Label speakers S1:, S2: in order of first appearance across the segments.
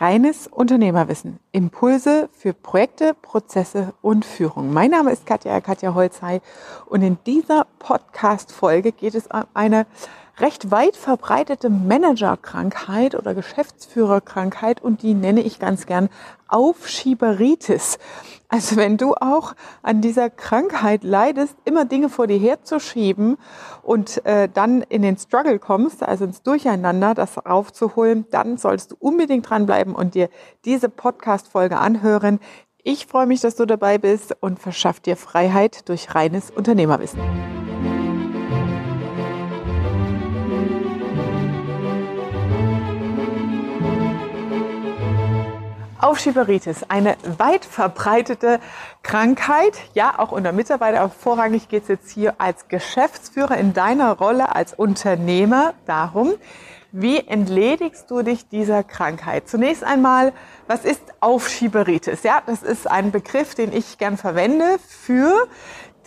S1: Reines Unternehmerwissen. Impulse für Projekte, Prozesse und Führung. Mein Name ist Katja, Katja Holzhey und in dieser Podcast-Folge geht es um eine recht weit verbreitete Managerkrankheit oder Geschäftsführerkrankheit und die nenne ich ganz gern Aufschieberitis. Also wenn du auch an dieser Krankheit leidest, immer Dinge vor dir herzuschieben und äh, dann in den Struggle kommst, also ins Durcheinander, das aufzuholen, dann solltest du unbedingt dranbleiben und dir diese Podcast-Folge anhören. Ich freue mich, dass du dabei bist und verschaff dir Freiheit durch reines Unternehmerwissen. Aufschieberitis, eine weit verbreitete Krankheit, ja auch unter Mitarbeiter, aber vorrangig geht es jetzt hier als Geschäftsführer in deiner Rolle als Unternehmer darum, wie entledigst du dich dieser Krankheit? Zunächst einmal, was ist Aufschieberitis? Ja, das ist ein Begriff, den ich gern verwende für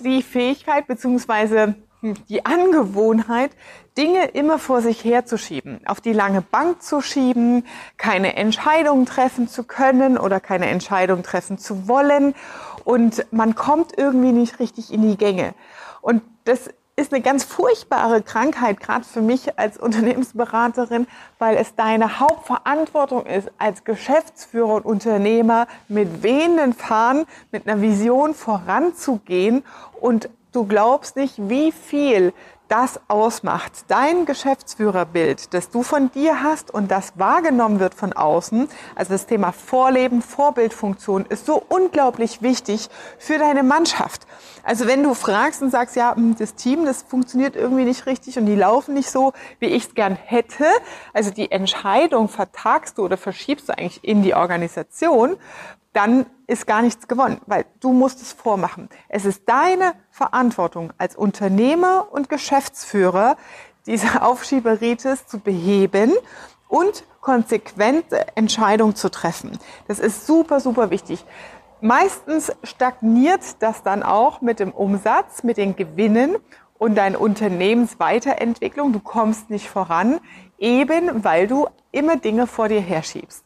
S1: die Fähigkeit beziehungsweise die Angewohnheit, Dinge immer vor sich herzuschieben, auf die lange Bank zu schieben, keine Entscheidungen treffen zu können oder keine Entscheidung treffen zu wollen und man kommt irgendwie nicht richtig in die Gänge. Und das ist eine ganz furchtbare Krankheit, gerade für mich als Unternehmensberaterin, weil es deine Hauptverantwortung ist, als Geschäftsführer und Unternehmer mit wehenden Fahnen, mit einer Vision voranzugehen und Du glaubst nicht, wie viel das ausmacht. Dein Geschäftsführerbild, das du von dir hast und das wahrgenommen wird von außen, also das Thema Vorleben, Vorbildfunktion, ist so unglaublich wichtig für deine Mannschaft. Also wenn du fragst und sagst, ja, hm, das Team, das funktioniert irgendwie nicht richtig und die laufen nicht so, wie ich es gern hätte, also die Entscheidung vertagst du oder verschiebst du eigentlich in die Organisation, dann ist gar nichts gewonnen, weil du musst es vormachen. Es ist deine Verantwortung als Unternehmer und Geschäftsführer, diese Aufschieberitis zu beheben und konsequente Entscheidungen zu treffen. Das ist super, super wichtig. Meistens stagniert das dann auch mit dem Umsatz, mit den Gewinnen und deiner Unternehmensweiterentwicklung. Du kommst nicht voran, eben weil du immer Dinge vor dir herschiebst.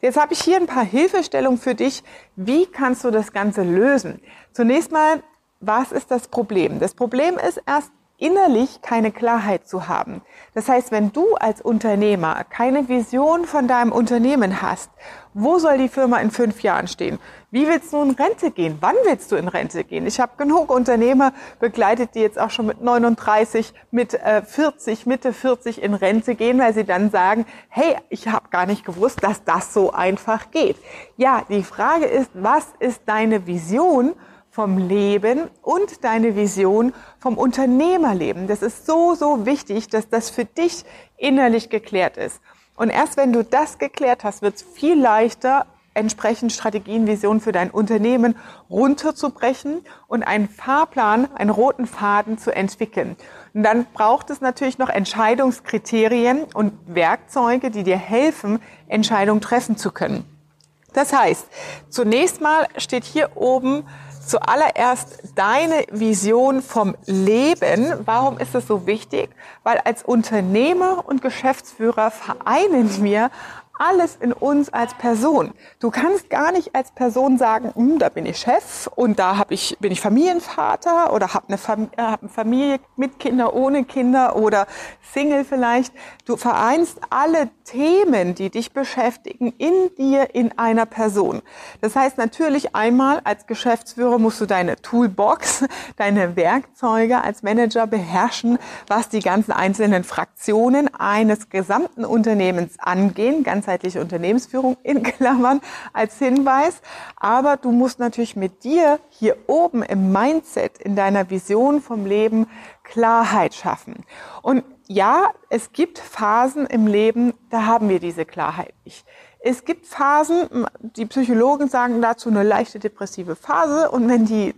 S1: Jetzt habe ich hier ein paar Hilfestellungen für dich. Wie kannst du das Ganze lösen? Zunächst mal, was ist das Problem? Das Problem ist erst innerlich keine Klarheit zu haben. Das heißt, wenn du als Unternehmer keine Vision von deinem Unternehmen hast, wo soll die Firma in fünf Jahren stehen? Wie willst du in Rente gehen? Wann willst du in Rente gehen? Ich habe genug Unternehmer begleitet, die jetzt auch schon mit 39, mit äh, 40, Mitte 40 in Rente gehen, weil sie dann sagen, hey, ich habe gar nicht gewusst, dass das so einfach geht. Ja, die Frage ist, was ist deine Vision? vom Leben und deine Vision vom Unternehmerleben. Das ist so, so wichtig, dass das für dich innerlich geklärt ist. Und erst wenn du das geklärt hast, wird es viel leichter, entsprechend Strategien, Visionen für dein Unternehmen runterzubrechen und einen Fahrplan, einen roten Faden zu entwickeln. Und dann braucht es natürlich noch Entscheidungskriterien und Werkzeuge, die dir helfen, Entscheidungen treffen zu können. Das heißt, zunächst mal steht hier oben zuallererst deine Vision vom Leben. Warum ist es so wichtig? Weil als Unternehmer und Geschäftsführer vereinen wir alles in uns als Person. Du kannst gar nicht als Person sagen, hm, da bin ich Chef und da hab ich, bin ich Familienvater oder habe eine, Fam äh, hab eine Familie mit Kinder, ohne Kinder oder Single vielleicht. Du vereinst alle Themen, die dich beschäftigen, in dir, in einer Person. Das heißt natürlich einmal als Geschäftsführer musst du deine Toolbox, deine Werkzeuge als Manager beherrschen, was die ganzen einzelnen Fraktionen eines gesamten Unternehmens angehen, ganz ganzheitliche Unternehmensführung in Klammern als Hinweis. Aber du musst natürlich mit dir hier oben im Mindset, in deiner Vision vom Leben Klarheit schaffen. Und ja, es gibt Phasen im Leben, da haben wir diese Klarheit nicht. Es gibt Phasen, die Psychologen sagen dazu eine leichte depressive Phase und wenn die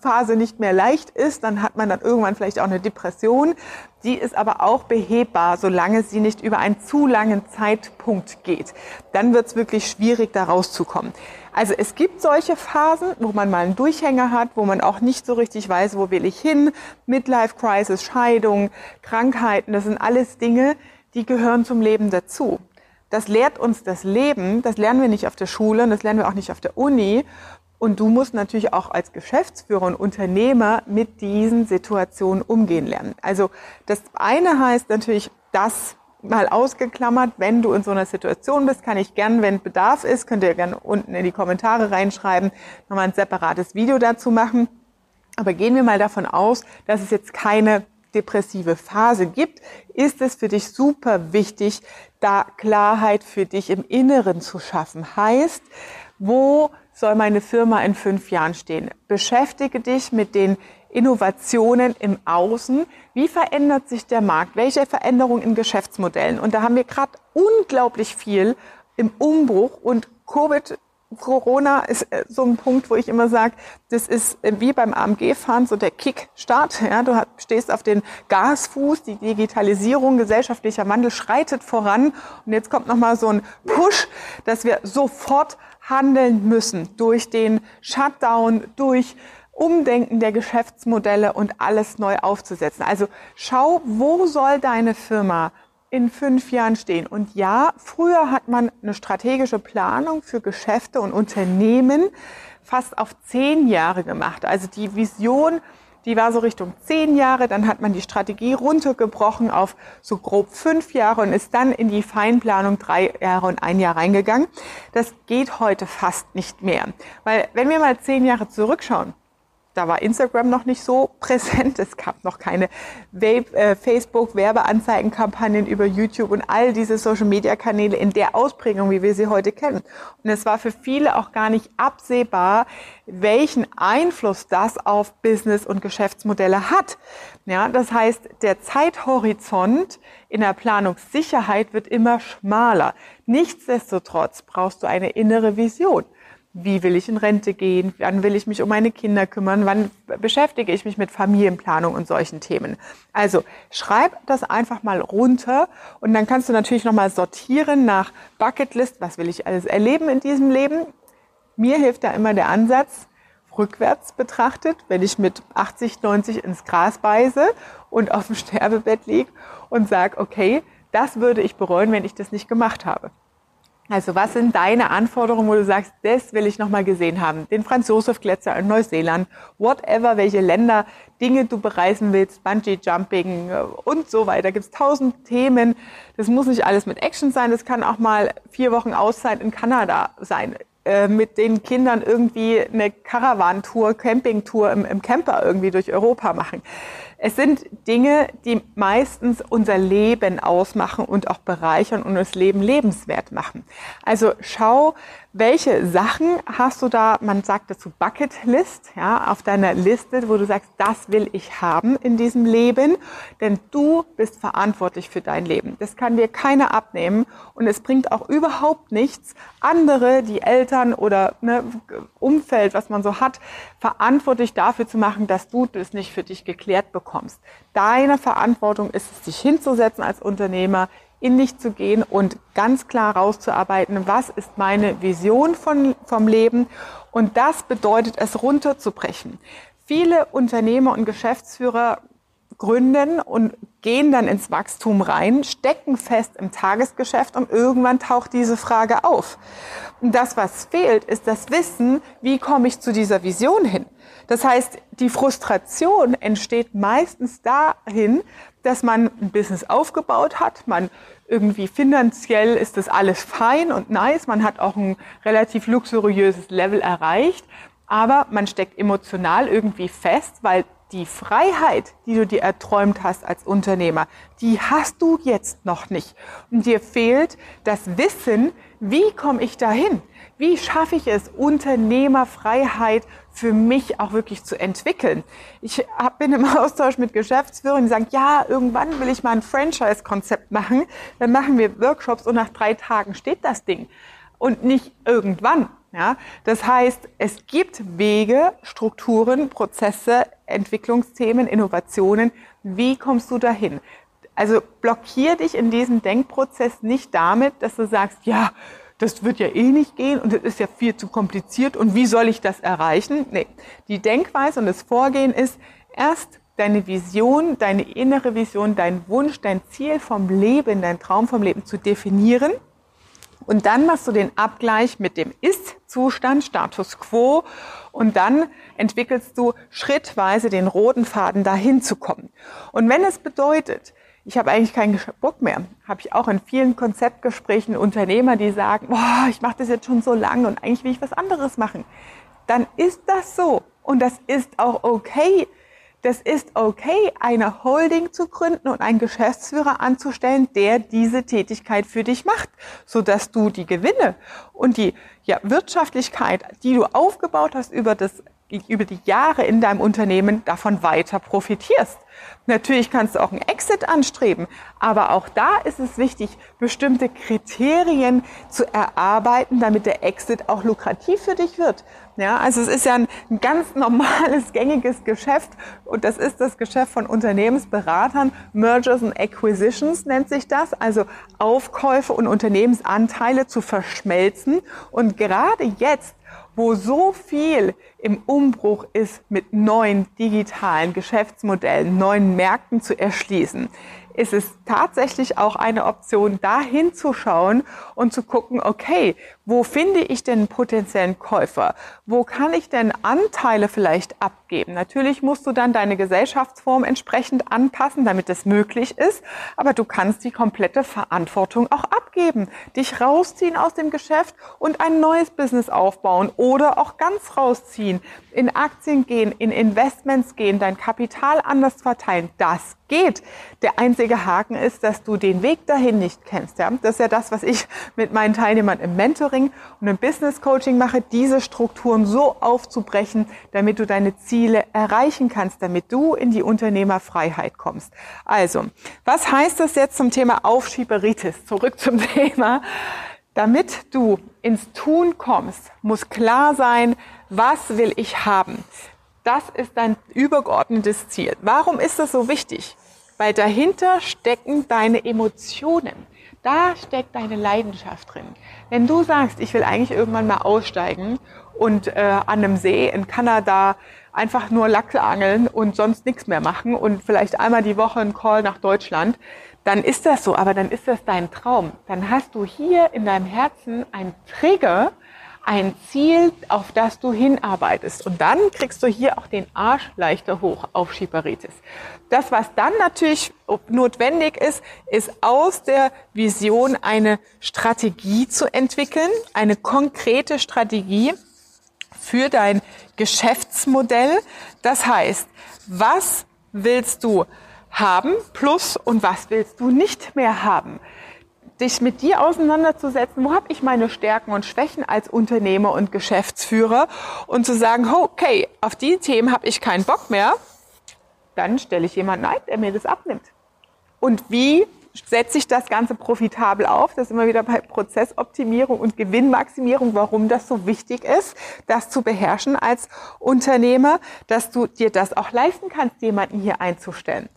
S1: Phase nicht mehr leicht ist, dann hat man dann irgendwann vielleicht auch eine Depression. Die ist aber auch behebbar, solange sie nicht über einen zu langen Zeitpunkt geht. Dann wird es wirklich schwierig, da rauszukommen. Also es gibt solche Phasen, wo man mal einen Durchhänger hat, wo man auch nicht so richtig weiß, wo will ich hin. Midlife Crisis, Scheidung, Krankheiten, das sind alles Dinge, die gehören zum Leben dazu. Das lehrt uns das Leben. Das lernen wir nicht auf der Schule und das lernen wir auch nicht auf der Uni. Und du musst natürlich auch als Geschäftsführer und Unternehmer mit diesen Situationen umgehen lernen. Also das eine heißt natürlich, das mal ausgeklammert, wenn du in so einer Situation bist, kann ich gern, wenn Bedarf ist, könnt ihr gerne unten in die Kommentare reinschreiben, nochmal ein separates Video dazu machen. Aber gehen wir mal davon aus, dass es jetzt keine depressive Phase gibt, ist es für dich super wichtig, da Klarheit für dich im Inneren zu schaffen. Heißt, wo soll meine Firma in fünf Jahren stehen? Beschäftige dich mit den Innovationen im Außen. Wie verändert sich der Markt? Welche Veränderungen in Geschäftsmodellen? Und da haben wir gerade unglaublich viel im Umbruch und Covid Corona ist äh, so ein Punkt, wo ich immer sage, das ist äh, wie beim AMG-Fahren so der Kickstart. Ja, du stehst auf den Gasfuß, die Digitalisierung, gesellschaftlicher Wandel schreitet voran und jetzt kommt nochmal so ein Push, dass wir sofort handeln müssen durch den Shutdown, durch Umdenken der Geschäftsmodelle und alles neu aufzusetzen. Also schau, wo soll deine Firma in fünf Jahren stehen. Und ja, früher hat man eine strategische Planung für Geschäfte und Unternehmen fast auf zehn Jahre gemacht. Also die Vision, die war so Richtung zehn Jahre. Dann hat man die Strategie runtergebrochen auf so grob fünf Jahre und ist dann in die Feinplanung drei Jahre und ein Jahr reingegangen. Das geht heute fast nicht mehr. Weil wenn wir mal zehn Jahre zurückschauen, da war Instagram noch nicht so präsent. Es gab noch keine äh, Facebook-Werbeanzeigenkampagnen über YouTube und all diese Social-Media-Kanäle in der Ausprägung, wie wir sie heute kennen. Und es war für viele auch gar nicht absehbar, welchen Einfluss das auf Business und Geschäftsmodelle hat. Ja, das heißt, der Zeithorizont in der Planungssicherheit wird immer schmaler. Nichtsdestotrotz brauchst du eine innere Vision wie will ich in Rente gehen, wann will ich mich um meine Kinder kümmern, wann beschäftige ich mich mit Familienplanung und solchen Themen. Also schreib das einfach mal runter und dann kannst du natürlich nochmal sortieren nach Bucketlist, was will ich alles erleben in diesem Leben. Mir hilft da immer der Ansatz, rückwärts betrachtet, wenn ich mit 80, 90 ins Gras beiße und auf dem Sterbebett liege und sage, okay, das würde ich bereuen, wenn ich das nicht gemacht habe. Also was sind deine Anforderungen, wo du sagst, das will ich nochmal gesehen haben? Den Franz Josef Gletscher in Neuseeland, whatever, welche Länder, Dinge du bereisen willst, Bungee Jumping äh, und so weiter. Gibt es tausend Themen. Das muss nicht alles mit Action sein. Das kann auch mal vier Wochen Auszeit in Kanada sein. Äh, mit den Kindern irgendwie eine Caravan-Tour, Campingtour im, im Camper irgendwie durch Europa machen. Es sind Dinge, die meistens unser Leben ausmachen und auch bereichern und das Leben lebenswert machen. Also schau, welche Sachen hast du da, man sagt dazu Bucket List, ja, auf deiner Liste, wo du sagst, das will ich haben in diesem Leben, denn du bist verantwortlich für dein Leben. Das kann dir keiner abnehmen und es bringt auch überhaupt nichts, andere, die Eltern oder ne, Umfeld, was man so hat, verantwortlich dafür zu machen, dass du das nicht für dich geklärt bekommst. Deine Verantwortung ist es, dich hinzusetzen als Unternehmer, in dich zu gehen und ganz klar rauszuarbeiten, was ist meine Vision von, vom Leben. Und das bedeutet es runterzubrechen. Viele Unternehmer und Geschäftsführer gründen und gehen dann ins Wachstum rein, stecken fest im Tagesgeschäft und irgendwann taucht diese Frage auf. Und das, was fehlt, ist das Wissen, wie komme ich zu dieser Vision hin. Das heißt, die Frustration entsteht meistens dahin, dass man ein Business aufgebaut hat, man irgendwie finanziell ist das alles fein und nice, man hat auch ein relativ luxuriöses Level erreicht, aber man steckt emotional irgendwie fest, weil die Freiheit, die du dir erträumt hast als Unternehmer, die hast du jetzt noch nicht. Und dir fehlt das Wissen, wie komme ich dahin? Wie schaffe ich es, Unternehmerfreiheit für mich auch wirklich zu entwickeln? Ich bin im Austausch mit Geschäftsführern, die sagen, ja, irgendwann will ich mal ein Franchise-Konzept machen. Dann machen wir Workshops und nach drei Tagen steht das Ding. Und nicht irgendwann. Ja, das heißt, es gibt Wege, Strukturen, Prozesse, Entwicklungsthemen, Innovationen. Wie kommst du dahin? Also blockier dich in diesem Denkprozess nicht damit, dass du sagst, ja, das wird ja eh nicht gehen und das ist ja viel zu kompliziert und wie soll ich das erreichen? Nee, die Denkweise und das Vorgehen ist erst deine Vision, deine innere Vision, dein Wunsch, dein Ziel vom Leben, dein Traum vom Leben zu definieren Und dann machst du den Abgleich mit dem Ist-Zustand, Status quo. Und dann entwickelst du schrittweise den roten Faden, dahin zu kommen. Und wenn es bedeutet, ich habe eigentlich keinen Bock mehr, habe ich auch in vielen Konzeptgesprächen Unternehmer, die sagen, boah, ich mache das jetzt schon so lange und eigentlich will ich was anderes machen. Dann ist das so. Und das ist auch okay das ist okay, eine Holding zu gründen und einen Geschäftsführer anzustellen, der diese Tätigkeit für dich macht, so dass du die Gewinne und die ja, Wirtschaftlichkeit, die du aufgebaut hast über das über die Jahre in deinem Unternehmen davon weiter profitierst. Natürlich kannst du auch einen Exit anstreben, aber auch da ist es wichtig, bestimmte Kriterien zu erarbeiten, damit der Exit auch lukrativ für dich wird. Ja, also es ist ja ein, ein ganz normales, gängiges Geschäft und das ist das Geschäft von Unternehmensberatern. Mergers and Acquisitions nennt sich das, also Aufkäufe und Unternehmensanteile zu verschmelzen. Und gerade jetzt wo so viel im Umbruch ist, mit neuen digitalen Geschäftsmodellen, neuen Märkten zu erschließen, ist es tatsächlich auch eine Option, da hinzuschauen und zu gucken, okay, wo finde ich denn einen potenziellen Käufer? Wo kann ich denn Anteile vielleicht abgeben? Natürlich musst du dann deine Gesellschaftsform entsprechend anpassen, damit es möglich ist, aber du kannst die komplette Verantwortung auch abgeben, dich rausziehen aus dem Geschäft und ein neues Business aufbauen oder auch ganz rausziehen, in Aktien gehen, in Investments gehen, dein Kapital anders verteilen. Das geht. Der einzige Haken ist, dass du den Weg dahin nicht kennst. Ja? Das ist ja das, was ich mit meinen Teilnehmern im Mentoring und im Business Coaching mache, diese Strukturen so aufzubrechen, damit du deine Ziele erreichen kannst, damit du in die Unternehmerfreiheit kommst. Also, was heißt das jetzt zum Thema Aufschieberitis? Zurück zum Thema. Damit du ins Tun kommst, muss klar sein, was will ich haben? Das ist dein übergeordnetes Ziel. Warum ist das so wichtig? Weil dahinter stecken deine Emotionen. Da steckt deine Leidenschaft drin. Wenn du sagst, ich will eigentlich irgendwann mal aussteigen und äh, an einem See in Kanada einfach nur Lachse angeln und sonst nichts mehr machen und vielleicht einmal die Woche einen Call nach Deutschland, dann ist das so, aber dann ist das dein Traum. Dann hast du hier in deinem Herzen einen Trigger, ein Ziel, auf das du hinarbeitest. Und dann kriegst du hier auch den Arsch leichter hoch auf Schieperitis. Das, was dann natürlich notwendig ist, ist aus der Vision eine Strategie zu entwickeln, eine konkrete Strategie für dein Geschäftsmodell. Das heißt, was willst du haben plus und was willst du nicht mehr haben? Dich mit dir auseinanderzusetzen, wo habe ich meine Stärken und Schwächen als Unternehmer und Geschäftsführer und zu sagen, okay, auf die Themen habe ich keinen Bock mehr, dann stelle ich jemanden ein, der mir das abnimmt. Und wie setze ich das Ganze profitabel auf. Das ist immer wieder bei Prozessoptimierung und Gewinnmaximierung, warum das so wichtig ist, das zu beherrschen als Unternehmer, dass du dir das auch leisten kannst, jemanden hier einzustellen.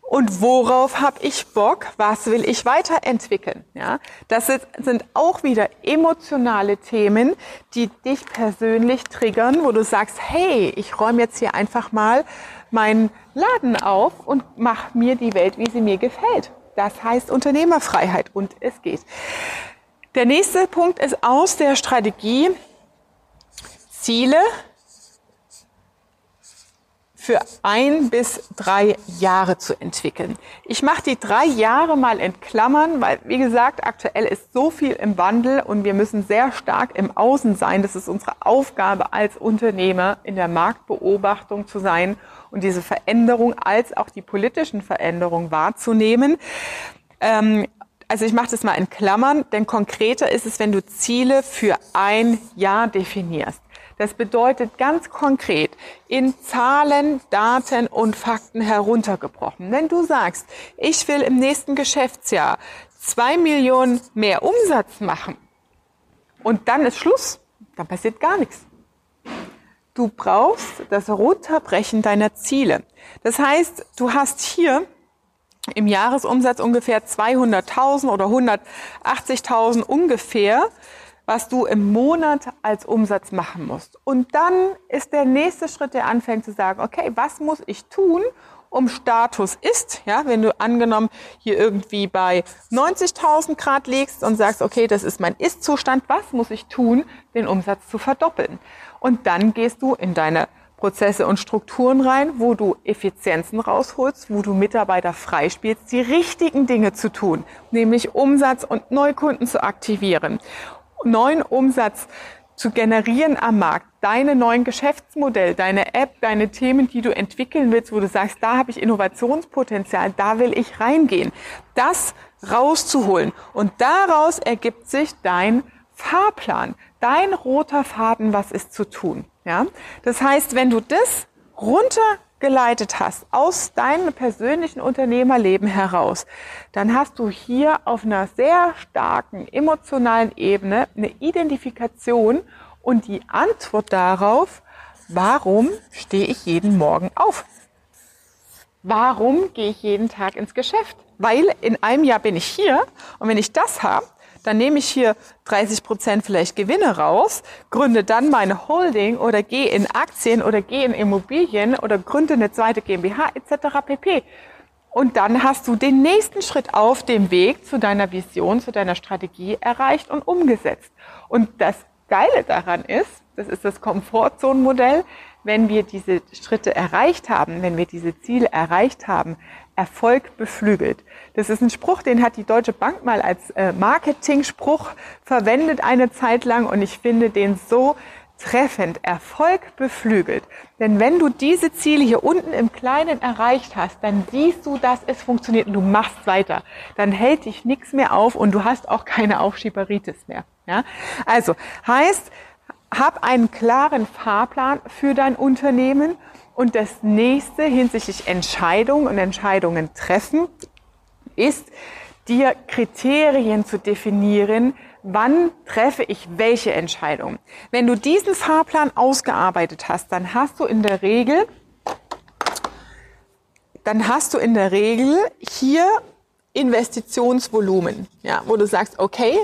S1: Und worauf habe ich Bock? Was will ich weiterentwickeln? Ja, das sind auch wieder emotionale Themen, die dich persönlich triggern, wo du sagst, hey, ich räume jetzt hier einfach mal meinen Laden auf und mach mir die Welt, wie sie mir gefällt. Das heißt Unternehmerfreiheit und es geht. Der nächste Punkt ist aus der Strategie Ziele für ein bis drei Jahre zu entwickeln. Ich mache die drei Jahre mal in Klammern, weil, wie gesagt, aktuell ist so viel im Wandel und wir müssen sehr stark im Außen sein. Das ist unsere Aufgabe als Unternehmer, in der Marktbeobachtung zu sein und diese Veränderung als auch die politischen Veränderungen wahrzunehmen. Ähm, also ich mache das mal in Klammern, denn konkreter ist es, wenn du Ziele für ein Jahr definierst. Das bedeutet ganz konkret in Zahlen, Daten und Fakten heruntergebrochen. Wenn du sagst, ich will im nächsten Geschäftsjahr zwei Millionen mehr Umsatz machen und dann ist Schluss, dann passiert gar nichts. Du brauchst das Runterbrechen deiner Ziele. Das heißt, du hast hier im Jahresumsatz ungefähr 200.000 oder 180.000 ungefähr, was du im Monat als Umsatz machen musst. Und dann ist der nächste Schritt, der anfängt zu sagen, okay, was muss ich tun, um Status ist, ja, wenn du angenommen hier irgendwie bei 90.000 Grad liegst und sagst, okay, das ist mein Ist-Zustand, was muss ich tun, den Umsatz zu verdoppeln? Und dann gehst du in deine Prozesse und Strukturen rein, wo du Effizienzen rausholst, wo du Mitarbeiter freispielst, die richtigen Dinge zu tun, nämlich Umsatz und Neukunden zu aktivieren, neuen Umsatz zu generieren am Markt, deine neuen Geschäftsmodelle, deine App, deine Themen, die du entwickeln willst, wo du sagst, da habe ich Innovationspotenzial, da will ich reingehen, das rauszuholen. Und daraus ergibt sich dein Fahrplan, dein roter Faden, was ist zu tun. Ja? Das heißt, wenn du das runtergeleitet hast aus deinem persönlichen Unternehmerleben heraus, dann hast du hier auf einer sehr starken emotionalen Ebene eine Identifikation und die Antwort darauf, warum stehe ich jeden Morgen auf? Warum gehe ich jeden Tag ins Geschäft? Weil in einem Jahr bin ich hier und wenn ich das habe, dann nehme ich hier 30 Prozent vielleicht Gewinne raus, gründe dann meine Holding oder gehe in Aktien oder gehe in Immobilien oder gründe eine zweite GmbH etc. pp. Und dann hast du den nächsten Schritt auf dem Weg zu deiner Vision, zu deiner Strategie erreicht und umgesetzt. Und das Geile daran ist, das ist das Komfortzonenmodell, wenn wir diese Schritte erreicht haben, wenn wir diese Ziele erreicht haben, Erfolg beflügelt. Das ist ein Spruch, den hat die Deutsche Bank mal als äh, Marketing-Spruch verwendet eine Zeit lang und ich finde den so treffend. Erfolg beflügelt. Denn wenn du diese Ziele hier unten im Kleinen erreicht hast, dann siehst du, dass es funktioniert und du machst weiter. Dann hält dich nichts mehr auf und du hast auch keine Aufschieberitis mehr. Ja? Also heißt, hab einen klaren Fahrplan für dein Unternehmen und das nächste hinsichtlich Entscheidungen und Entscheidungen treffen ist, dir Kriterien zu definieren, wann treffe ich welche Entscheidung. Wenn du diesen Fahrplan ausgearbeitet hast, dann hast du in der Regel, dann hast du in der Regel hier Investitionsvolumen, ja, wo du sagst, okay,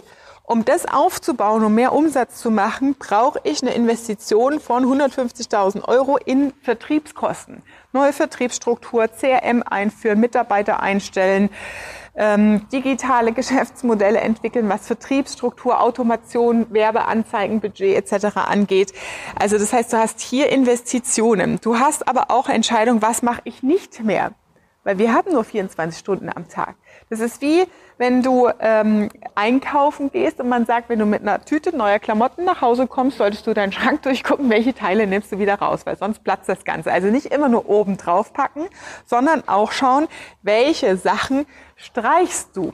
S1: um das aufzubauen, um mehr Umsatz zu machen, brauche ich eine Investition von 150.000 Euro in Vertriebskosten. Neue Vertriebsstruktur, CRM einführen, Mitarbeiter einstellen, ähm, digitale Geschäftsmodelle entwickeln, was Vertriebsstruktur, Automation, Werbeanzeigenbudget etc. angeht. Also das heißt, du hast hier Investitionen. Du hast aber auch Entscheidungen, was mache ich nicht mehr. Weil wir haben nur 24 Stunden am Tag. Das ist wie, wenn du ähm, einkaufen gehst und man sagt, wenn du mit einer Tüte neuer Klamotten nach Hause kommst, solltest du deinen Schrank durchgucken, welche Teile nimmst du wieder raus, weil sonst platzt das Ganze. Also nicht immer nur oben drauf packen, sondern auch schauen, welche Sachen streichst du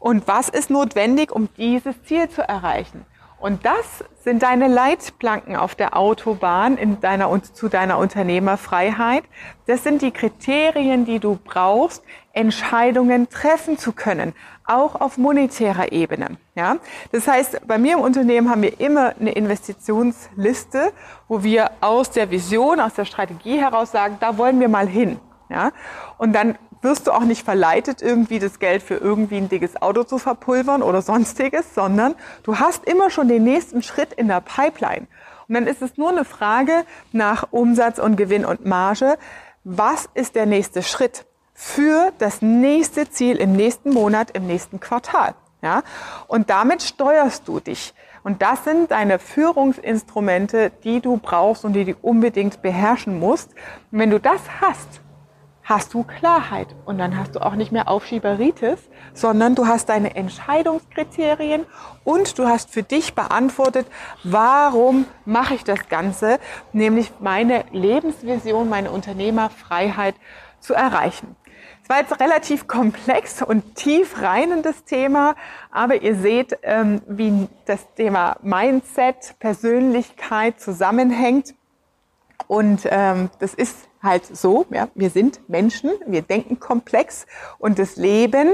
S1: und was ist notwendig, um dieses Ziel zu erreichen. Und das sind deine Leitplanken auf der Autobahn in deiner, zu deiner Unternehmerfreiheit. Das sind die Kriterien, die du brauchst, Entscheidungen treffen zu können, auch auf monetärer Ebene. Ja? Das heißt, bei mir im Unternehmen haben wir immer eine Investitionsliste, wo wir aus der Vision, aus der Strategie heraus sagen, da wollen wir mal hin. Ja? Und dann wirst du auch nicht verleitet, irgendwie das Geld für irgendwie ein dickes Auto zu verpulvern oder sonstiges, sondern du hast immer schon den nächsten Schritt in der Pipeline. Und dann ist es nur eine Frage nach Umsatz und Gewinn und Marge. Was ist der nächste Schritt für das nächste Ziel im nächsten Monat, im nächsten Quartal? Ja? Und damit steuerst du dich. Und das sind deine Führungsinstrumente, die du brauchst und die du unbedingt beherrschen musst. Und wenn du das hast, hast du Klarheit und dann hast du auch nicht mehr Aufschieberitis, sondern du hast deine Entscheidungskriterien und du hast für dich beantwortet, warum mache ich das Ganze, nämlich meine Lebensvision, meine Unternehmerfreiheit zu erreichen. Es war jetzt relativ komplex und tief reinendes Thema, aber ihr seht, ähm, wie das Thema Mindset, Persönlichkeit zusammenhängt. Und ähm, das ist halt so, ja, wir sind Menschen, wir denken komplex und das Leben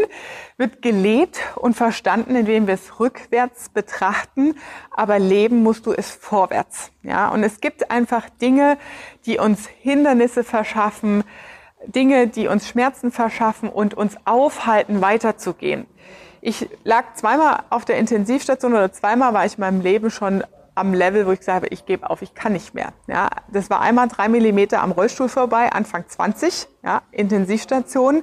S1: wird gelebt und verstanden, indem wir es rückwärts betrachten, aber leben musst du es vorwärts. Ja, und es gibt einfach Dinge, die uns Hindernisse verschaffen, Dinge, die uns Schmerzen verschaffen und uns aufhalten, weiterzugehen. Ich lag zweimal auf der Intensivstation oder zweimal war ich in meinem Leben schon am Level, wo ich gesagt habe, ich gebe auf, ich kann nicht mehr. Ja, das war einmal drei Millimeter am Rollstuhl vorbei, Anfang 20, ja, Intensivstation.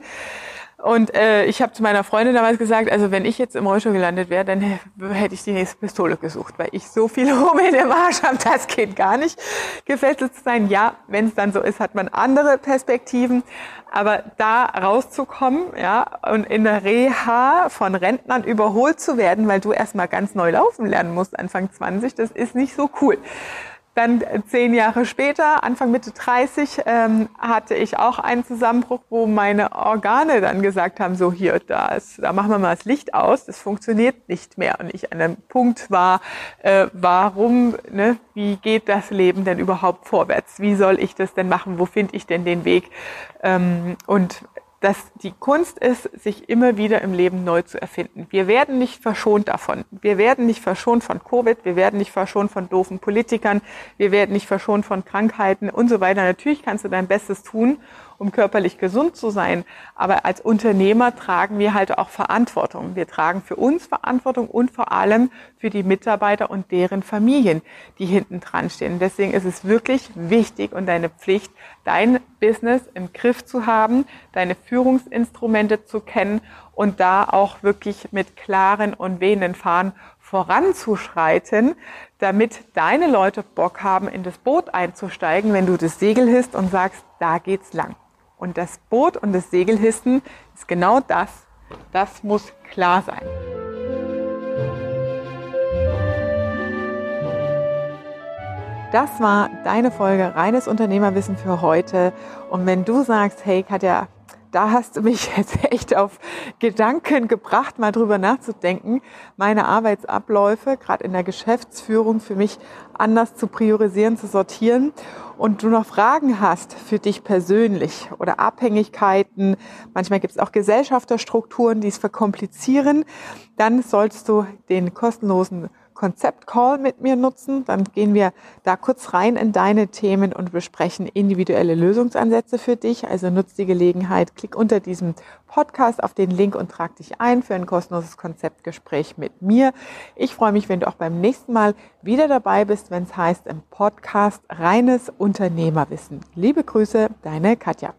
S1: Und äh, ich habe zu meiner Freundin damals gesagt, also wenn ich jetzt im Rollstuhl gelandet wäre, dann hätte ich die nächste Pistole gesucht, weil ich so viel Hummel im Arsch habe, das geht gar nicht. Gefesselt zu sein, ja, wenn es dann so ist, hat man andere Perspektiven. Aber da rauszukommen, ja, und in der Reha von Rentnern überholt zu werden, weil du erstmal ganz neu laufen lernen musst, Anfang 20, das ist nicht so cool. Dann zehn Jahre später, Anfang Mitte 30, ähm, hatte ich auch einen Zusammenbruch, wo meine Organe dann gesagt haben, so hier, da, ist, da machen wir mal das Licht aus, das funktioniert nicht mehr. Und ich an einem Punkt war, äh, warum, ne, wie geht das Leben denn überhaupt vorwärts? Wie soll ich das denn machen? Wo finde ich denn den Weg? Ähm, und dass die Kunst ist, sich immer wieder im Leben neu zu erfinden. Wir werden nicht verschont davon. Wir werden nicht verschont von Covid, wir werden nicht verschont von doofen Politikern, wir werden nicht verschont von Krankheiten und so weiter. Natürlich kannst du dein Bestes tun um körperlich gesund zu sein. Aber als Unternehmer tragen wir halt auch Verantwortung. Wir tragen für uns Verantwortung und vor allem für die Mitarbeiter und deren Familien, die hinten dran stehen. Deswegen ist es wirklich wichtig und deine Pflicht, dein Business im Griff zu haben, deine Führungsinstrumente zu kennen und da auch wirklich mit klaren und wehenden Fahnen voranzuschreiten, damit deine Leute Bock haben, in das Boot einzusteigen, wenn du das Segel hisst und sagst, da geht's lang. Und das Boot und das Segelhissen ist genau das. Das muss klar sein. Das war deine Folge Reines Unternehmerwissen für heute. Und wenn du sagst, hey Katja, da hast du mich jetzt echt auf Gedanken gebracht, mal drüber nachzudenken, meine Arbeitsabläufe, gerade in der Geschäftsführung, für mich anders zu priorisieren, zu sortieren. Und du noch Fragen hast für dich persönlich oder Abhängigkeiten, manchmal gibt es auch Gesellschafterstrukturen, die es verkomplizieren, dann sollst du den kostenlosen Konzept-Call mit mir nutzen. Dann gehen wir da kurz rein in deine Themen und besprechen individuelle Lösungsansätze für dich. Also nutz die Gelegenheit, klick unter diesem Podcast auf den Link und trag dich ein für ein kostenloses Konzeptgespräch mit mir. Ich freue mich, wenn du auch beim nächsten Mal wieder dabei bist, wenn es heißt im Podcast reines Unternehmerwissen. Liebe Grüße, deine Katja.